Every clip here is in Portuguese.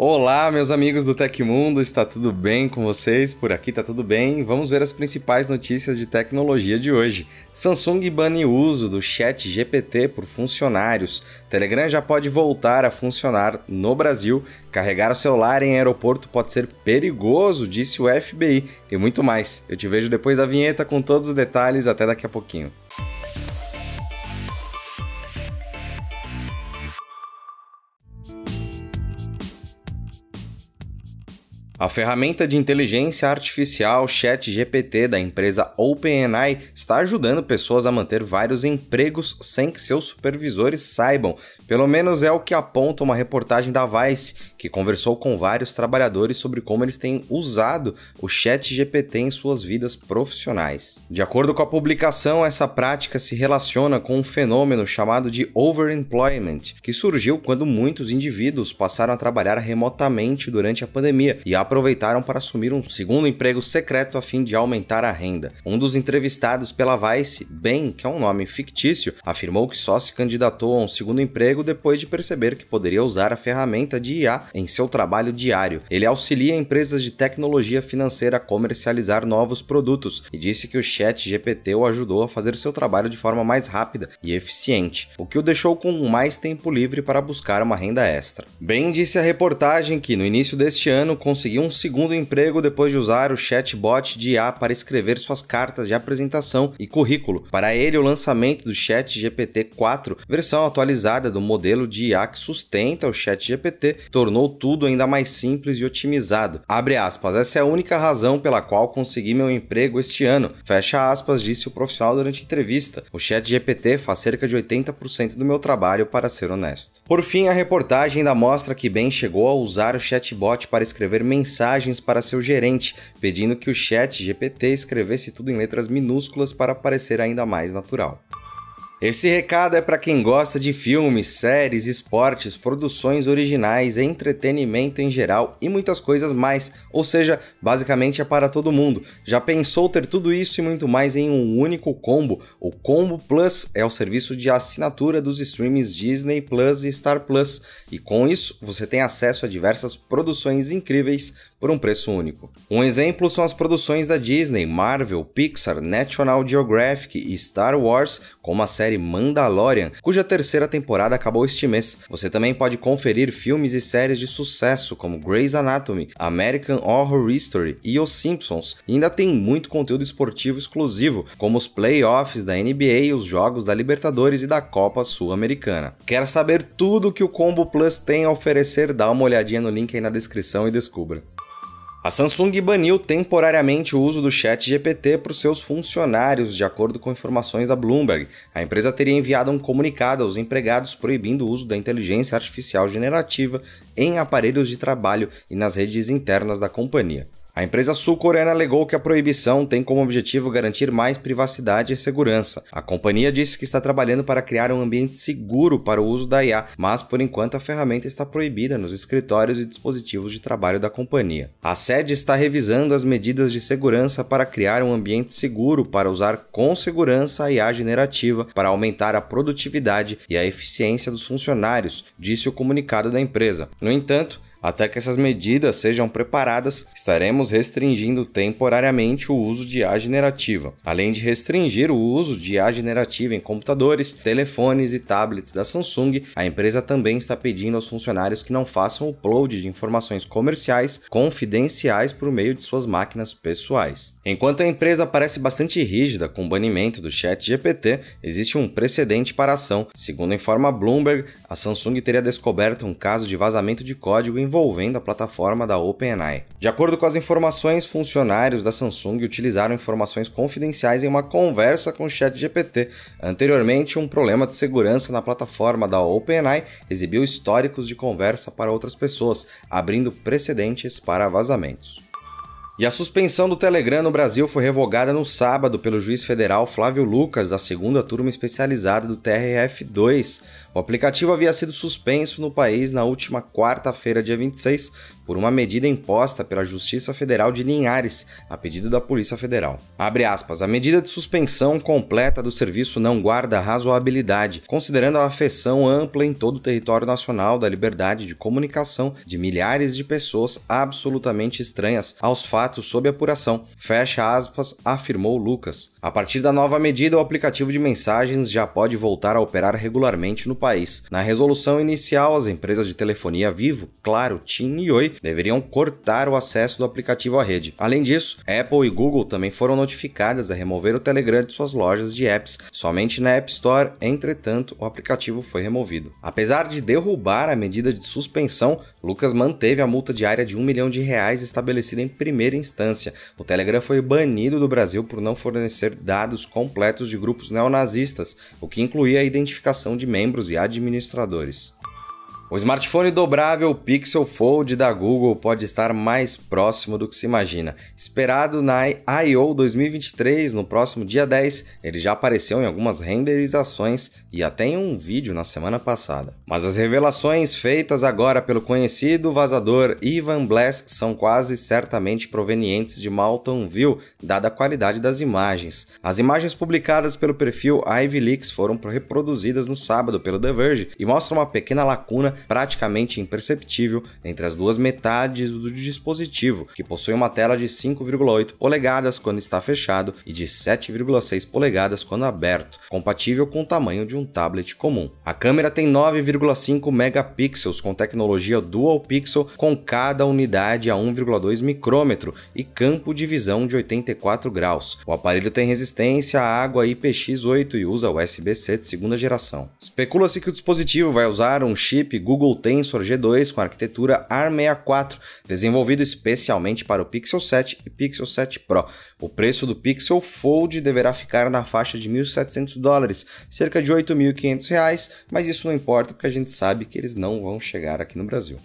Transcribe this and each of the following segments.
Olá, meus amigos do Tecmundo, está tudo bem com vocês? Por aqui está tudo bem. Vamos ver as principais notícias de tecnologia de hoje. Samsung bane o uso do Chat GPT por funcionários. Telegram já pode voltar a funcionar no Brasil. Carregar o celular em aeroporto pode ser perigoso, disse o FBI. E muito mais. Eu te vejo depois da vinheta com todos os detalhes. Até daqui a pouquinho. A ferramenta de inteligência artificial ChatGPT da empresa OpenAI está ajudando pessoas a manter vários empregos sem que seus supervisores saibam. Pelo menos é o que aponta uma reportagem da Vice, que conversou com vários trabalhadores sobre como eles têm usado o ChatGPT em suas vidas profissionais. De acordo com a publicação, essa prática se relaciona com um fenômeno chamado de overemployment, que surgiu quando muitos indivíduos passaram a trabalhar remotamente durante a pandemia e a aproveitaram para assumir um segundo emprego secreto a fim de aumentar a renda. Um dos entrevistados pela Vice, Ben, que é um nome fictício, afirmou que só se candidatou a um segundo emprego depois de perceber que poderia usar a ferramenta de IA em seu trabalho diário. Ele auxilia empresas de tecnologia financeira a comercializar novos produtos e disse que o Chat GPT o ajudou a fazer seu trabalho de forma mais rápida e eficiente, o que o deixou com mais tempo livre para buscar uma renda extra. Ben disse à reportagem que no início deste ano conseguiu um segundo emprego depois de usar o chatbot de IA para escrever suas cartas de apresentação e currículo. Para ele, o lançamento do Chat GPT 4, versão atualizada do modelo de IA que sustenta o Chat GPT, tornou tudo ainda mais simples e otimizado. Abre aspas, essa é a única razão pela qual consegui meu emprego este ano. Fecha aspas, disse o profissional durante entrevista. O Chat GPT faz cerca de 80% do meu trabalho, para ser honesto. Por fim, a reportagem ainda mostra que Ben chegou a usar o chatbot para escrever mensagens mensagens para seu gerente, pedindo que o chat GPT escrevesse tudo em letras minúsculas para parecer ainda mais natural. Esse recado é para quem gosta de filmes, séries, esportes, produções originais, entretenimento em geral e muitas coisas mais, ou seja, basicamente é para todo mundo. Já pensou ter tudo isso e muito mais em um único combo? O Combo Plus é o serviço de assinatura dos streams Disney Plus e Star Plus, e com isso você tem acesso a diversas produções incríveis por um preço único. Um exemplo são as produções da Disney, Marvel, Pixar, National Geographic e Star Wars, como a série Mandalorian, cuja terceira temporada acabou este mês. Você também pode conferir filmes e séries de sucesso como Grey's Anatomy, American Horror History e Os Simpsons. E ainda tem muito conteúdo esportivo exclusivo, como os playoffs da NBA, os jogos da Libertadores e da Copa Sul-Americana. Quer saber tudo que o Combo Plus tem a oferecer? Dá uma olhadinha no link aí na descrição e descubra. A Samsung baniu temporariamente o uso do Chat GPT para os seus funcionários, de acordo com informações da Bloomberg. A empresa teria enviado um comunicado aos empregados proibindo o uso da inteligência artificial generativa em aparelhos de trabalho e nas redes internas da companhia. A empresa sul-coreana alegou que a proibição tem como objetivo garantir mais privacidade e segurança. A companhia disse que está trabalhando para criar um ambiente seguro para o uso da IA, mas por enquanto a ferramenta está proibida nos escritórios e dispositivos de trabalho da companhia. A sede está revisando as medidas de segurança para criar um ambiente seguro para usar com segurança a IA generativa para aumentar a produtividade e a eficiência dos funcionários, disse o comunicado da empresa. No entanto, até que essas medidas sejam preparadas, estaremos restringindo temporariamente o uso de IA generativa, além de restringir o uso de IA generativa em computadores, telefones e tablets da Samsung. A empresa também está pedindo aos funcionários que não façam upload de informações comerciais confidenciais por meio de suas máquinas pessoais. Enquanto a empresa parece bastante rígida com o banimento do Chat GPT, existe um precedente para a ação. Segundo informa Bloomberg, a Samsung teria descoberto um caso de vazamento de código envolvendo a plataforma da OpenAI. De acordo com as informações, funcionários da Samsung utilizaram informações confidenciais em uma conversa com o Chat GPT. Anteriormente, um problema de segurança na plataforma da OpenAI exibiu históricos de conversa para outras pessoas, abrindo precedentes para vazamentos. E a suspensão do Telegram no Brasil foi revogada no sábado pelo juiz federal Flávio Lucas, da segunda turma especializada do TRF2. O aplicativo havia sido suspenso no país na última quarta-feira, dia 26, por uma medida imposta pela Justiça Federal de Linhares, a pedido da Polícia Federal. Abre aspas, a medida de suspensão completa do serviço não guarda razoabilidade, considerando a afecção ampla em todo o território nacional da liberdade de comunicação de milhares de pessoas absolutamente estranhas aos fatos sob apuração. Fecha aspas, afirmou Lucas. A partir da nova medida, o aplicativo de mensagens já pode voltar a operar regularmente no país. Na resolução inicial, as empresas de telefonia Vivo, Claro, TIM e Oi deveriam cortar o acesso do aplicativo à rede. Além disso, Apple e Google também foram notificadas a remover o Telegram de suas lojas de apps somente na App Store, entretanto, o aplicativo foi removido. Apesar de derrubar a medida de suspensão, Lucas manteve a multa diária de um milhão de reais estabelecida em primeira instância. O Telegram foi banido do Brasil por não fornecer dados completos de grupos neonazistas, o que incluía a identificação de membros e administradores. O smartphone dobrável Pixel Fold da Google pode estar mais próximo do que se imagina. Esperado na I.O. 2023, no próximo dia 10, ele já apareceu em algumas renderizações e até em um vídeo na semana passada. Mas as revelações feitas agora pelo conhecido vazador Ivan Bless são quase certamente provenientes de Malton View, dada a qualidade das imagens. As imagens publicadas pelo perfil Ivy Leaks foram reproduzidas no sábado pelo The Verge e mostram uma pequena lacuna praticamente imperceptível entre as duas metades do dispositivo, que possui uma tela de 5,8 polegadas quando está fechado e de 7,6 polegadas quando aberto, compatível com o tamanho de um tablet comum. A câmera tem 9,5 megapixels com tecnologia Dual Pixel com cada unidade a 1,2 micrômetro e campo de visão de 84 graus. O aparelho tem resistência à água IPX8 e usa USB-C de segunda geração. Especula-se que o dispositivo vai usar um chip Google Tensor G2 com arquitetura ARM64, desenvolvido especialmente para o Pixel 7 e Pixel 7 Pro. O preço do Pixel Fold deverá ficar na faixa de 1.700 dólares, cerca de 8.500 reais, mas isso não importa porque a gente sabe que eles não vão chegar aqui no Brasil.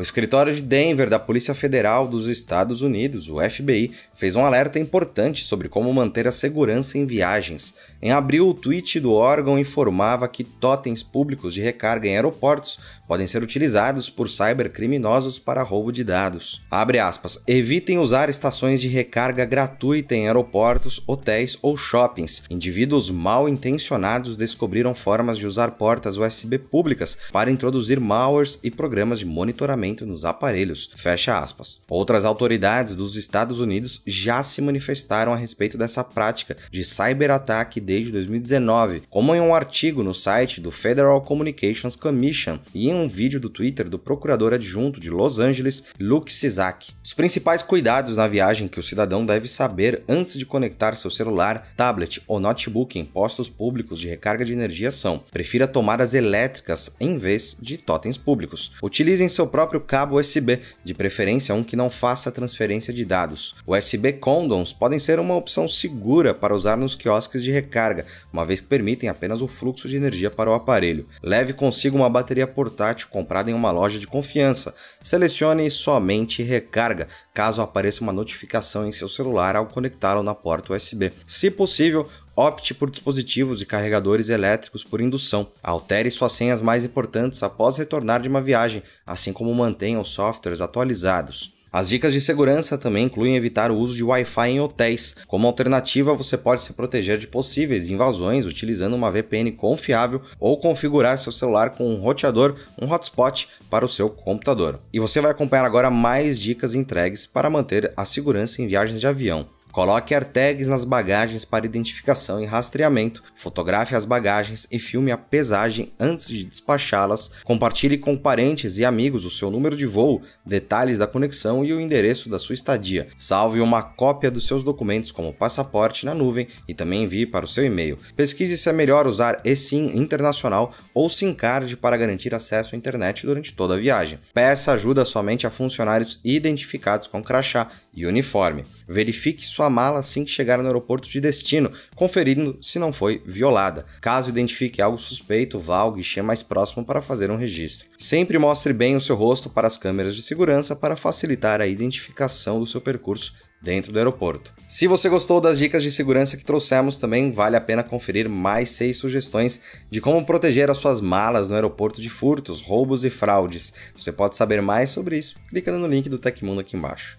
O escritório de Denver da Polícia Federal dos Estados Unidos, o FBI, fez um alerta importante sobre como manter a segurança em viagens. Em abril, o tweet do órgão informava que totens públicos de recarga em aeroportos podem ser utilizados por cybercriminosos para roubo de dados. Aspas, evitem usar estações de recarga gratuita em aeroportos, hotéis ou shoppings. Indivíduos mal intencionados descobriram formas de usar portas USB públicas para introduzir malwares e programas de monitoramento nos aparelhos. Fecha aspas. Outras autoridades dos Estados Unidos já se manifestaram a respeito dessa prática de cyberataque desde 2019, como em um artigo no site do Federal Communications Commission e em um vídeo do Twitter do procurador adjunto de Los Angeles, Luke Sizak. Os principais cuidados na viagem que o cidadão deve saber antes de conectar seu celular, tablet ou notebook em postos públicos de recarga de energia são: prefira tomadas elétricas em vez de totens públicos. Utilizem seu próprio próprio cabo USB, de preferência um que não faça transferência de dados. USB condoms podem ser uma opção segura para usar nos quiosques de recarga, uma vez que permitem apenas o fluxo de energia para o aparelho. Leve consigo uma bateria portátil comprada em uma loja de confiança. Selecione somente recarga, caso apareça uma notificação em seu celular ao conectá-lo na porta USB. Se possível, Opte por dispositivos e carregadores elétricos por indução. Altere suas senhas mais importantes após retornar de uma viagem, assim como mantenha os softwares atualizados. As dicas de segurança também incluem evitar o uso de Wi-Fi em hotéis. Como alternativa, você pode se proteger de possíveis invasões utilizando uma VPN confiável ou configurar seu celular com um roteador, um hotspot para o seu computador. E você vai acompanhar agora mais dicas entregues para manter a segurança em viagens de avião. Coloque AirTags nas bagagens para identificação e rastreamento, fotografe as bagagens e filme a pesagem antes de despachá-las. Compartilhe com parentes e amigos o seu número de voo, detalhes da conexão e o endereço da sua estadia. Salve uma cópia dos seus documentos como passaporte na nuvem e também envie para o seu e-mail. Pesquise se é melhor usar eSIM internacional ou SIM card para garantir acesso à internet durante toda a viagem. Peça ajuda somente a funcionários identificados com crachá e uniforme. Verifique sua mala assim que chegar no aeroporto de destino, conferindo se não foi violada. Caso identifique algo suspeito, vá ao guichê mais próximo para fazer um registro. Sempre mostre bem o seu rosto para as câmeras de segurança para facilitar a identificação do seu percurso dentro do aeroporto. Se você gostou das dicas de segurança que trouxemos, também vale a pena conferir mais seis sugestões de como proteger as suas malas no aeroporto de furtos, roubos e fraudes. Você pode saber mais sobre isso clicando no link do Tecmundo aqui embaixo.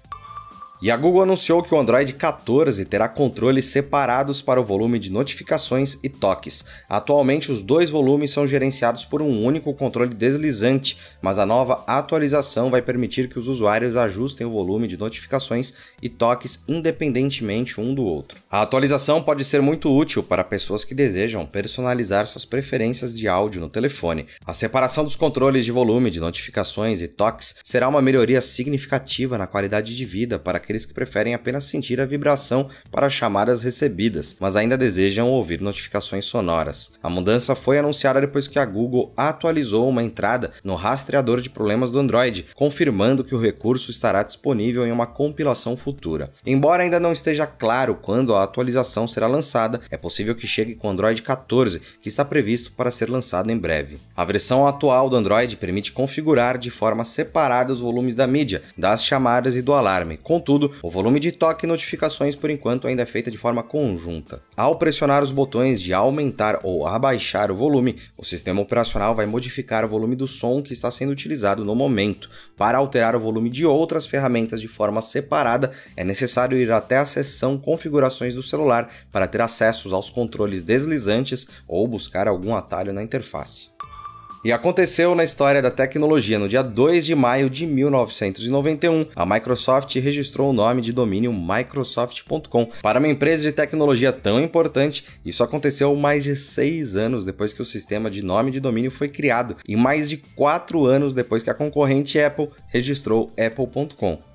E a Google anunciou que o Android 14 terá controles separados para o volume de notificações e toques. Atualmente, os dois volumes são gerenciados por um único controle deslizante, mas a nova atualização vai permitir que os usuários ajustem o volume de notificações e toques independentemente um do outro. A atualização pode ser muito útil para pessoas que desejam personalizar suas preferências de áudio no telefone. A separação dos controles de volume de notificações e toques será uma melhoria significativa na qualidade de vida para aqueles que preferem apenas sentir a vibração para chamadas recebidas, mas ainda desejam ouvir notificações sonoras. A mudança foi anunciada depois que a Google atualizou uma entrada no rastreador de problemas do Android, confirmando que o recurso estará disponível em uma compilação futura. Embora ainda não esteja claro quando a atualização será lançada, é possível que chegue com o Android 14, que está previsto para ser lançado em breve. A versão atual do Android permite configurar de forma separada os volumes da mídia, das chamadas e do alarme. Contudo, O volume de toque e notificações por enquanto ainda é feita de forma conjunta. Ao pressionar os botões de aumentar ou abaixar o volume, o sistema operacional vai modificar o volume do som que está sendo utilizado no momento. Para alterar o volume de outras ferramentas de forma separada, é necessário ir até a seção Configurações do celular para ter acessos aos controles deslizantes ou buscar algum atalho na interface. E aconteceu na história da tecnologia. No dia 2 de maio de 1991, a Microsoft registrou o nome de domínio Microsoft.com. Para uma empresa de tecnologia tão importante, isso aconteceu mais de seis anos depois que o sistema de nome de domínio foi criado e mais de quatro anos depois que a concorrente Apple registrou Apple.com.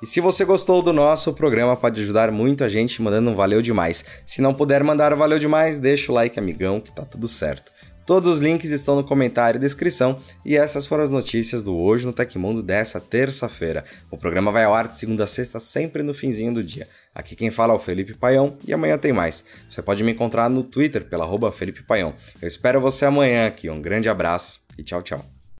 E se você gostou do nosso programa, pode ajudar muito a gente mandando um valeu demais. Se não puder mandar um valeu demais, deixa o like, amigão, que tá tudo certo. Todos os links estão no comentário e descrição, e essas foram as notícias do Hoje no Tecmundo dessa terça-feira. O programa vai ao ar de segunda a sexta, sempre no finzinho do dia. Aqui quem fala é o Felipe Paião, e amanhã tem mais. Você pode me encontrar no Twitter, pela Felipe Paião. Eu espero você amanhã aqui, um grande abraço e tchau, tchau.